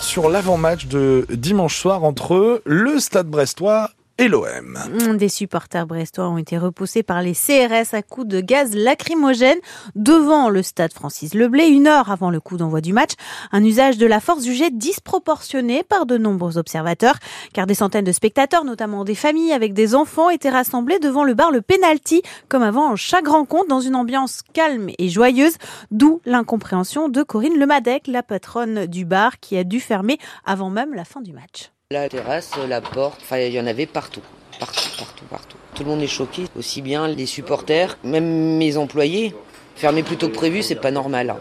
sur l'avant-match de dimanche soir entre le Stade Brestois et. Des supporters brestois ont été repoussés par les CRS à coups de gaz lacrymogène devant le stade Francis Leblé une heure avant le coup d'envoi du match. Un usage de la force jugé disproportionné par de nombreux observateurs car des centaines de spectateurs, notamment des familles avec des enfants, étaient rassemblés devant le bar Le Penalty comme avant chaque rencontre dans une ambiance calme et joyeuse, d'où l'incompréhension de Corinne Lemadec, la patronne du bar qui a dû fermer avant même la fin du match. La terrasse, la porte, enfin il y en avait partout, partout, partout, partout. Tout le monde est choqué, aussi bien les supporters, même mes employés. Fermer plus tôt que prévu, c'est pas normal. Hein.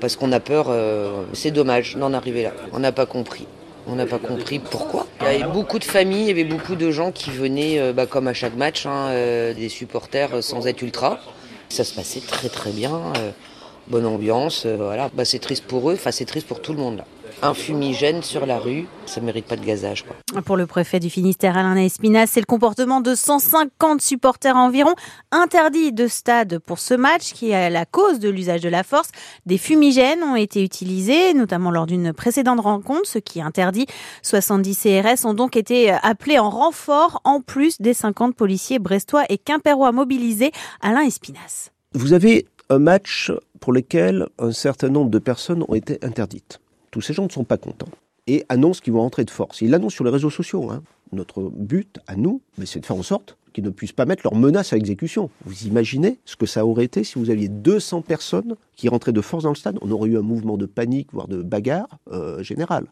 parce qu'on a peur, euh, c'est dommage d'en arriver là. On n'a pas compris. On n'a pas compris pourquoi. Il y avait beaucoup de familles, il y avait beaucoup de gens qui venaient, euh, bah, comme à chaque match, hein, euh, des supporters sans être ultra. Ça se passait très très bien, bonne ambiance, voilà. Bah, c'est triste pour eux, enfin c'est triste pour tout le monde là un fumigène sur la rue, ça mérite pas de gazage. Quoi. Pour le préfet du Finistère, Alain Espinas, c'est le comportement de 150 supporters environ interdits de stade pour ce match qui est à la cause de l'usage de la force. Des fumigènes ont été utilisés, notamment lors d'une précédente rencontre, ce qui est interdit. 70 CRS ont donc été appelés en renfort, en plus des 50 policiers brestois et quimpérois mobilisés. Alain Espinas. Vous avez un match pour lequel un certain nombre de personnes ont été interdites. Tous ces gens ne sont pas contents et annoncent qu'ils vont rentrer de force. Ils l'annoncent sur les réseaux sociaux. Hein. Notre but, à nous, c'est de faire en sorte qu'ils ne puissent pas mettre leurs menaces à exécution. Vous imaginez ce que ça aurait été si vous aviez 200 personnes qui rentraient de force dans le stade On aurait eu un mouvement de panique, voire de bagarre euh, générale.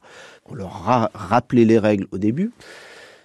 On leur a rappelé les règles au début.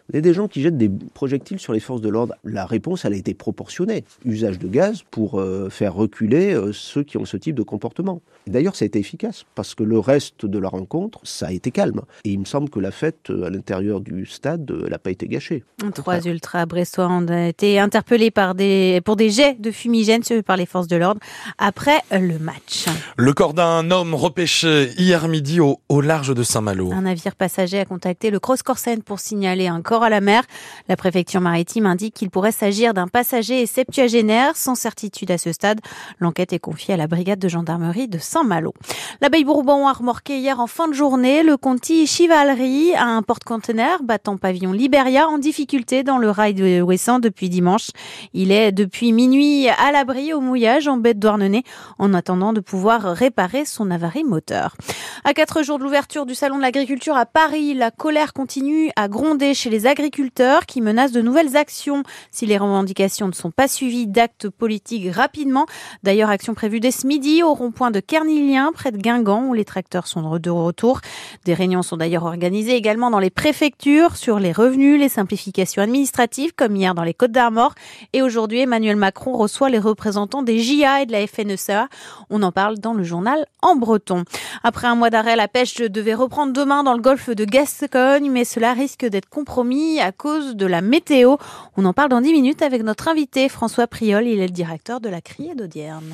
Vous avez des gens qui jettent des projectiles sur les forces de l'ordre. La réponse, elle a été proportionnée. Usage de gaz pour euh, faire reculer euh, ceux qui ont ce type de comportement. D'ailleurs, ça a été efficace parce que le reste de la rencontre, ça a été calme. Et il me semble que la fête euh, à l'intérieur du stade, elle n'a pas été gâchée. Trois ultras brestois ont été interpellés par des, pour des jets de fumigène par les forces de l'ordre après le match. Le corps d'un homme repêché hier midi au, au large de Saint-Malo. Un navire passager a contacté le Cross Corsen pour signaler un corps à la mer. La préfecture maritime indique qu'il pourrait s'agir d'un passager septuagénaire sans certitude à ce stade. L'enquête est confiée à la brigade de gendarmerie de Saint-Malo. L'abeille Bourbon a remorqué hier en fin de journée le Conti Chivalry à un porte-conteneur battant pavillon Liberia en difficulté dans le rail de Ouessant depuis dimanche. Il est depuis minuit à l'abri au mouillage en baie de Douarnenez en attendant de pouvoir réparer son avarie moteur. À quatre jours de l'ouverture du salon de l'agriculture à Paris, la colère continue à gronder chez les agriculteurs qui menacent de nouvelles actions si les revendications ne sont pas suivies d'actes politiques rapidement. D'ailleurs, action prévue dès ce midi au rond-point de Kernilien, près de Guingamp, où les tracteurs sont de retour. Des réunions sont d'ailleurs organisées également dans les préfectures sur les revenus, les simplifications administratives, comme hier dans les Côtes d'Armor. Et aujourd'hui, Emmanuel Macron reçoit les représentants des JA et de la FNSEA. On en parle dans le journal en breton. Après un mois d'arrêt, la pêche devait reprendre demain dans le golfe de Gascogne, mais cela risque d'être compromis à cause de la météo. On en parle dans 10 minutes avec notre invité François Priol, il est le directeur de la Criée d'Audierne.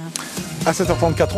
À 7h34,